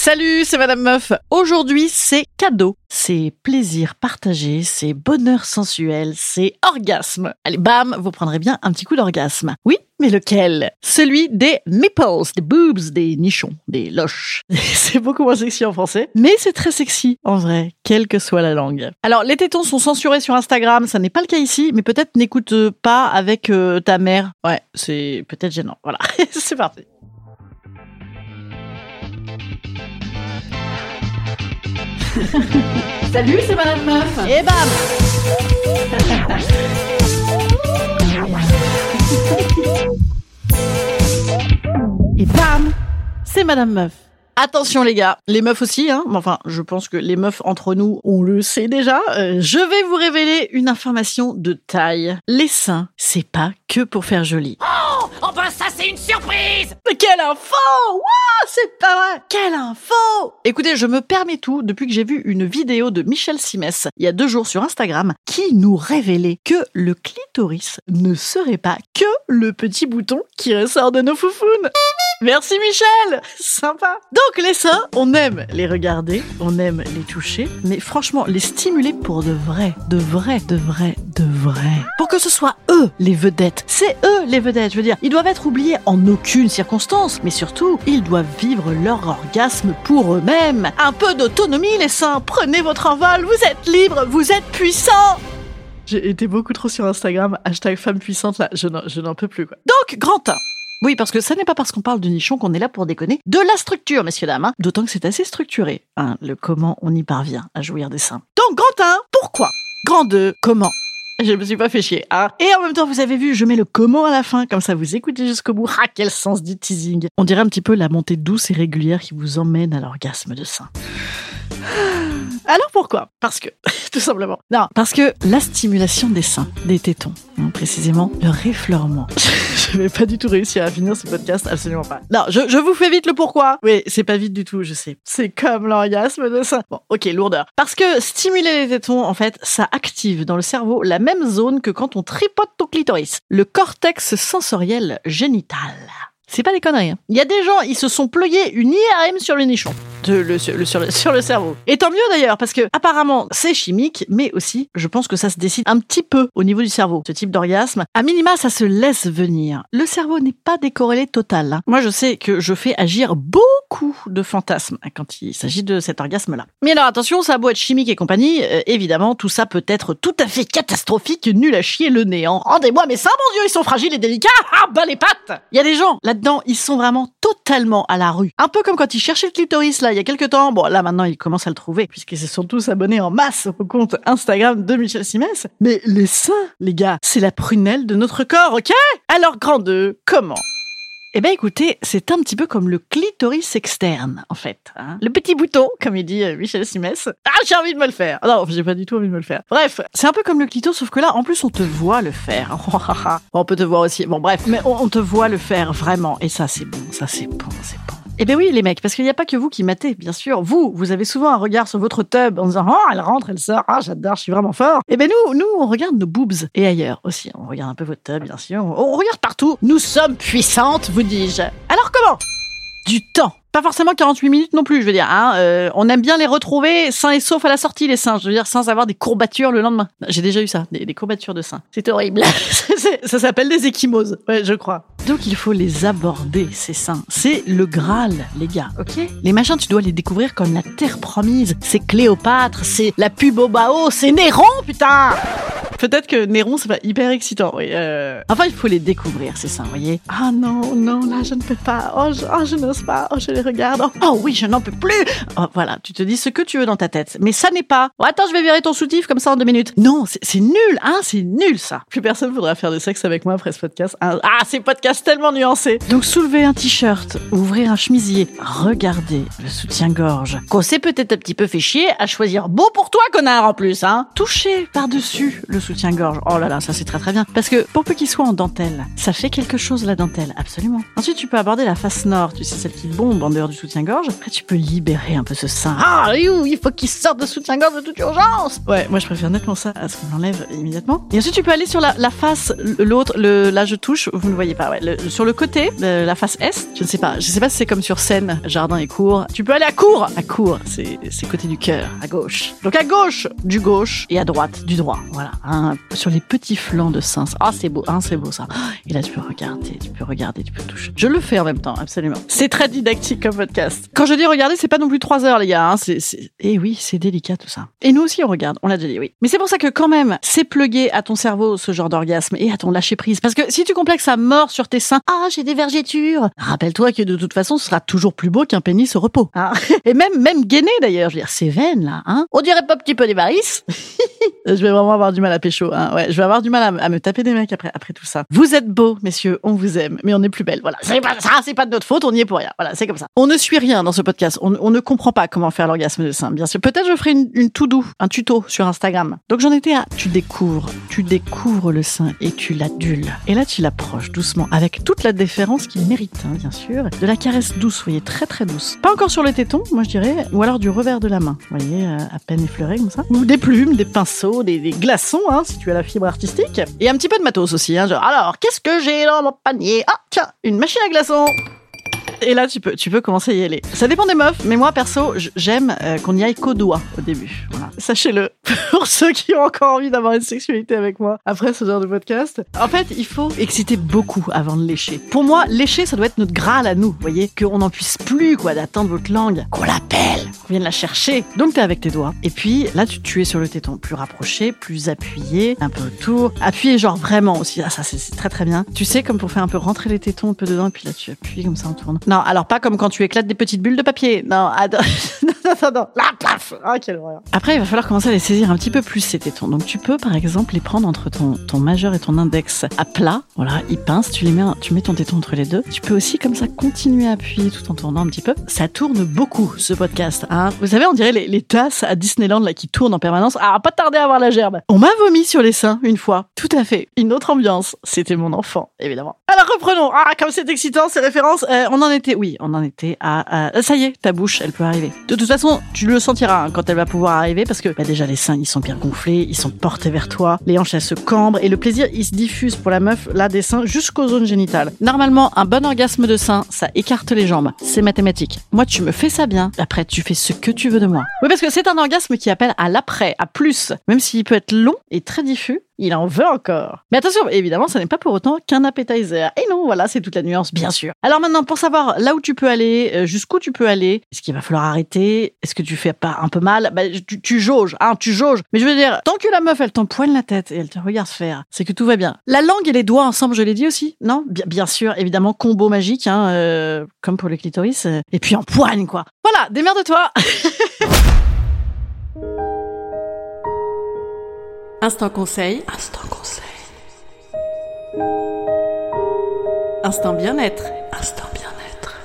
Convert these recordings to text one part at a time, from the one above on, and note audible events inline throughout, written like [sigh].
Salut, c'est Madame Meuf. Aujourd'hui, c'est cadeau. C'est plaisir partagé, c'est bonheur sensuel, c'est orgasme. Allez, bam, vous prendrez bien un petit coup d'orgasme. Oui, mais lequel? Celui des nipples, des boobs, des nichons, des loches. [laughs] c'est beaucoup moins sexy en français, mais c'est très sexy en vrai, quelle que soit la langue. Alors, les tétons sont censurés sur Instagram, ça n'est pas le cas ici, mais peut-être n'écoute pas avec euh, ta mère. Ouais, c'est peut-être gênant. Voilà, [laughs] c'est parti. [laughs] Salut, c'est Madame Meuf. Et bam Et bam C'est Madame Meuf. Attention les gars, les meufs aussi, hein. Enfin, je pense que les meufs entre nous, on le sait déjà. Euh, je vais vous révéler une information de taille. Les seins, c'est pas que pour faire joli. C'est une surprise Mais quelle info Waouh, c'est pas vrai Quelle info Écoutez, je me permets tout depuis que j'ai vu une vidéo de Michel Simès il y a deux jours sur Instagram qui nous révélait que le clitoris ne serait pas que le petit bouton qui ressort de nos foufounes. Merci Michel Sympa Donc les seins, on aime les regarder, on aime les toucher, mais franchement, les stimuler pour de vrai, de vrai, de vrai, de vrai. Pour que ce soit eux les vedettes. C'est eux les vedettes, je veux dire. Ils doivent être oubliés en aucune circonstance, mais surtout, ils doivent vivre leur orgasme pour eux-mêmes. Un peu d'autonomie les seins, prenez votre envol, vous êtes libres, vous êtes puissants j'ai été beaucoup trop sur Instagram, hashtag femme puissante, là, je n'en, je n'en peux plus, quoi. Donc, grand 1. Oui, parce que ça n'est pas parce qu'on parle de nichon qu'on est là pour déconner. De la structure, messieurs, dames. hein. D'autant que c'est assez structuré, hein, le comment on y parvient à jouir des seins. Donc, grand 1, pourquoi? Grand 2, comment? [laughs] je me suis pas fait chier, hein. Et en même temps, vous avez vu, je mets le comment à la fin, comme ça vous écoutez jusqu'au bout. Ah, quel sens du teasing. On dirait un petit peu la montée douce et régulière qui vous emmène à l'orgasme de sein. [laughs] Alors pourquoi? Parce que, [laughs] tout simplement. Non, parce que la stimulation des seins, des tétons, hein, précisément, leur effleurement. [laughs] je vais pas du tout réussir à finir ce podcast, absolument pas. Non, je, je vous fais vite le pourquoi. Oui, c'est pas vite du tout, je sais. C'est comme l'orgasme de sein. Bon, ok, lourdeur. Parce que stimuler les tétons, en fait, ça active dans le cerveau la même zone que quand on tripote ton clitoris. Le cortex sensoriel génital. C'est pas des conneries. hein. Il y a des gens, ils se sont ployés une IRM sur le nichon. De- le- sur, le, sur, le, cerveau. Et tant mieux d'ailleurs, parce que apparemment c'est chimique, mais aussi je pense que ça se décide un petit peu au niveau du cerveau. Ce type d'orgasme, à minima, ça se laisse venir. Le cerveau n'est pas décorrélé total. hein. Moi, je sais que je fais agir beaucoup de fantasmes quand il s'agit de cet orgasme-là. Mais alors attention, ça a beau être chimique et compagnie, euh, évidemment, tout ça peut être tout à fait catastrophique, nul à chier le néant. Rendez-moi mes seins, mon dieu, ils sont fragiles et délicats. Ah, bah les pattes Il y a des gens là-dedans, ils sont vraiment totalement à la rue. Un peu comme quand ils cherchaient le clitoris là, il y a quelques temps. Bon, là maintenant, ils commencent à le trouver puisqu'ils se sont tous abonnés en masse au compte Instagram de Michel Simès. Mais les seins, les gars, c'est la prunelle de notre corps, ok? Alors, grand 2, comment? Eh ben écoutez, c'est un petit peu comme le clitoris externe, en fait. hein. Le petit bouton, comme il dit euh, Michel Simès. Ah, j'ai envie de me le faire. Non, j'ai pas du tout envie de me le faire. Bref, c'est un peu comme le clito, sauf que là, en plus, on te voit le faire. [laughs] on peut te voir aussi. Bon, bref, mais on te voit le faire vraiment. Et ça, c'est bon, ça, c'est bon, c'est bon. Eh ben oui, les mecs, parce qu'il n'y a pas que vous qui matez, bien sûr. Vous, vous avez souvent un regard sur votre tub en disant Oh, elle rentre, elle sort, ah, j'adore, je suis vraiment fort. Eh ben nous, nous, on regarde nos boobs et ailleurs aussi. On regarde un peu votre tub, bien sûr. On regarde partout. Nous sommes puissantes, vous dis-je. Alors comment? Du temps. Pas forcément 48 minutes non plus, je veux dire. Hein, euh, on aime bien les retrouver sains et saufs à la sortie, les seins. Je veux dire, sans avoir des courbatures le lendemain. J'ai déjà eu ça, des, des courbatures de seins. C'est horrible. [laughs] ça s'appelle des échymoses, ouais, je crois. Donc il faut les aborder, ces seins. C'est le Graal, les gars, ok Les machins, tu dois les découvrir comme la terre promise. C'est Cléopâtre, c'est la pub au Bao, c'est Néron, putain Peut-être que Néron, c'est pas hyper excitant, oui. Euh... Enfin, il faut les découvrir, ces seins, vous voyez Ah non, non, là, je ne peux pas. Oh, je, oh, je n'ose pas. Oh, je les regarde. Oh, oh, oui, je n'en peux plus. Oh, voilà, tu te dis ce que tu veux dans ta tête. Mais ça n'est pas. Oh, attends, je vais virer ton soutif comme ça en deux minutes. Non, c'est nul, hein, c'est nul, ça. Plus personne voudra faire de sexe avec moi après ce podcast. Ah, ces podcasts tellement nuancés. Donc, soulever un t-shirt, ouvrir un chemisier, regarder le soutien-gorge. Qu'on s'est peut-être un petit peu fait chier à choisir beau pour toi, connard, en plus, hein. Toucher par-dessus le soutien-gorge. Oh là là, ça c'est très très bien. Parce que pour peu qu'il soit en dentelle, ça fait quelque chose la dentelle, absolument. Ensuite, tu peux aborder la face nord, tu sais, celle qui bombe en dehors du soutien-gorge. Après, tu peux libérer un peu ce sein. Ah, il faut qu'il sorte de soutien-gorge de toute urgence Ouais, moi je préfère nettement ça à ce qu'on l'enlève immédiatement. Et ensuite, tu peux aller sur la, face, l'autre, le, là je touche, vous ne voyez pas, ouais, sur le côté, de la face est, je ne sais pas, je sais pas si c'est comme sur scène, jardin et cour. Tu peux aller à cour À cour, c'est côté du cœur, à gauche. Donc à gauche, du gauche, et à droite, du droit. Voilà, sur les petits flancs de sein. Ah, c'est beau, hein, c'est beau ça. Et là, tu peux regarder, tu peux regarder, tu peux toucher. Je le fais en même temps, absolument. C'est très didactique comme podcast. Quand je dis regarder, c'est pas non plus trois heures, les gars. Hein. C'est, eh oui, c'est délicat tout ça. Et nous aussi, on regarde. On l'a déjà dit, oui. Mais c'est pour ça que quand même, c'est plugué à ton cerveau ce genre d'orgasme et à ton lâcher prise. Parce que si tu complexes à mort sur tes seins, ah, j'ai des vergetures. Rappelle-toi que de toute façon, ce sera toujours plus beau qu'un pénis au repos. Hein. et même, même gainé d'ailleurs. Je veux dire, c'est veines là, hein. On dirait pas petit peu des varices. [laughs] je vais vraiment avoir du mal à pécho. Hein. Ouais, je vais avoir du mal à, me taper des mecs après, tout ça. Vous êtes beaux, messieurs, on vous aime, mais on est plus belle. Voilà, c'est pas ça, c'est pas de notre faute, on y est pour rien. Voilà, c'est comme ça. On ne suit rien dans ce podcast. On, ne comprend pas comment faire l'orgasme de sein. Bien sûr, peut-être je ferai une, tout doux, un tuto sur Instagram. Donc j'en étais à. Tu découvres, tu découvres le sein et tu l'adules. Et là, tu l'approches doucement, avec toute la déférence qu'il mérite, hein, bien sûr. De la caresse douce, voyez, très très douce. Pas encore sur le téton, moi je dirais, ou alors du revers de la main, voyez, euh, à peine effleuré comme ça. Ou des plumes, des pinceaux, des, des glaçons, hein, si tu as la fibre artistique. Et un petit peu de matos aussi, hein, genre, alors, qu'est-ce que j'ai dans mon panier? Ah, tiens, une machine à glaçons et là, tu peux, tu commencer à y aller. Ça dépend des meufs, mais moi, perso, j'aime euh, qu'on y aille qu'au doigt au début. Voilà. Sachez-le, [laughs] pour ceux qui ont encore envie d'avoir une sexualité avec moi après ce genre de podcast. En fait, il faut exciter beaucoup avant de lécher. Pour moi, lécher, ça doit être notre graal à nous, vous voyez, qu'on n'en puisse plus, quoi, d'attendre votre langue, qu'on l'appelle, qu'on vienne la chercher. Donc, t'es avec tes doigts. Et puis, là, tu, tu es sur le téton, plus rapproché, plus appuyé, un peu autour. Appuyé, genre vraiment aussi. Ah, ça, c'est très très bien. Tu sais, comme pour faire un peu rentrer les tétons un peu dedans, et puis là, tu appuies comme ça en tournant. Non, alors pas comme quand tu éclates des petites bulles de papier. Non, [laughs] non, non, non. Là, paf Ah, quelle horreur. Après, il va falloir commencer à les saisir un petit peu plus, ces tétons. Donc, tu peux, par exemple, les prendre entre ton, ton majeur et ton index à plat. Voilà, ils pincent, tu les mets, tu mets ton téton entre les deux. Tu peux aussi, comme ça, continuer à appuyer tout en tournant un petit peu. Ça tourne beaucoup, ce podcast. Hein. Vous savez, on dirait les, tasses à Disneyland, là, qui tournent en permanence. Ah, pas tarder à avoir la gerbe. On m'a vomi sur les seins, une fois. Tout à fait. Une autre ambiance. C'était mon enfant, évidemment. Alors, reprenons. Ah, comme c'est excitant, ces références. Euh, on en oui, on en était à, Ça y est, ta bouche, elle peut arriver. De toute façon, tu le sentiras hein, quand elle va pouvoir arriver parce que bah, déjà les seins, ils sont bien gonflés, ils sont portés vers toi, les hanches, elles se cambrent et le plaisir, il se diffuse pour la meuf, là, des seins jusqu'aux zones génitales. Normalement, un bon orgasme de sein, ça écarte les jambes. C'est mathématique. Moi, tu me fais ça bien. Après, tu fais ce que tu veux de moi. Oui, parce que c'est un orgasme qui appelle à l'après, à plus. Même s'il peut être long et très diffus, il en veut encore. Mais attention, évidemment, ça n'est pas pour autant qu'un appetizer. Et non, voilà, c'est toute la nuance, bien sûr. Alors maintenant, pour savoir là où tu peux aller, euh, jusqu'où tu peux aller, est-ce qu'il va falloir arrêter? Est-ce que tu fais pas un peu mal? Bah, tu, jauges, hein, tu jauges. Mais je veux dire, tant que la meuf, elle t'empoigne la tête et elle te regarde faire, c'est que tout va bien. La langue et les doigts ensemble, je l'ai dit aussi, non? Bien, bien sûr, évidemment, combo magique, hein, euh, comme pour le clitoris. Euh, et puis empoigne, quoi. Voilà, démerde-toi [laughs] Instant conseil. Instant conseil. Instant bien-être. Instant bien-être.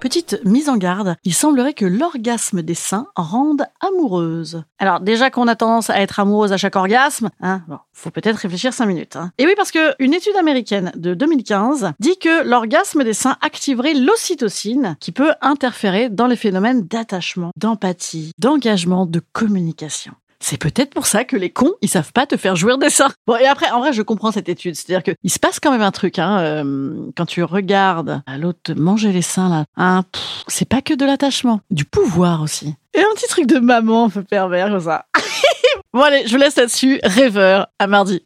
Petite mise en garde, il semblerait que l'orgasme des seins rende amoureuse. Alors déjà qu'on a tendance à être amoureuse à chaque orgasme, hein, bon, faut peut-être réfléchir cinq minutes. Hein. Et oui, parce que une étude américaine de 2015 dit que l'orgasme des seins activerait l'ocytocine qui peut interférer dans les phénomènes d'attachement, d'empathie, d'engagement, de communication. C'est peut-être pour ça que les cons, ils savent pas te faire jouir des seins. Bon, et après, en vrai, je comprends cette étude. C'est-à-dire que il se passe quand même un truc, hein, euh, quand tu regardes l'autre te manger les seins, là. Hein, c'est pas que de l'attachement, du pouvoir aussi. Et un petit truc de maman un peu pervers comme ça. [laughs] bon, allez, je vous laisse là-dessus. Rêveur, à mardi.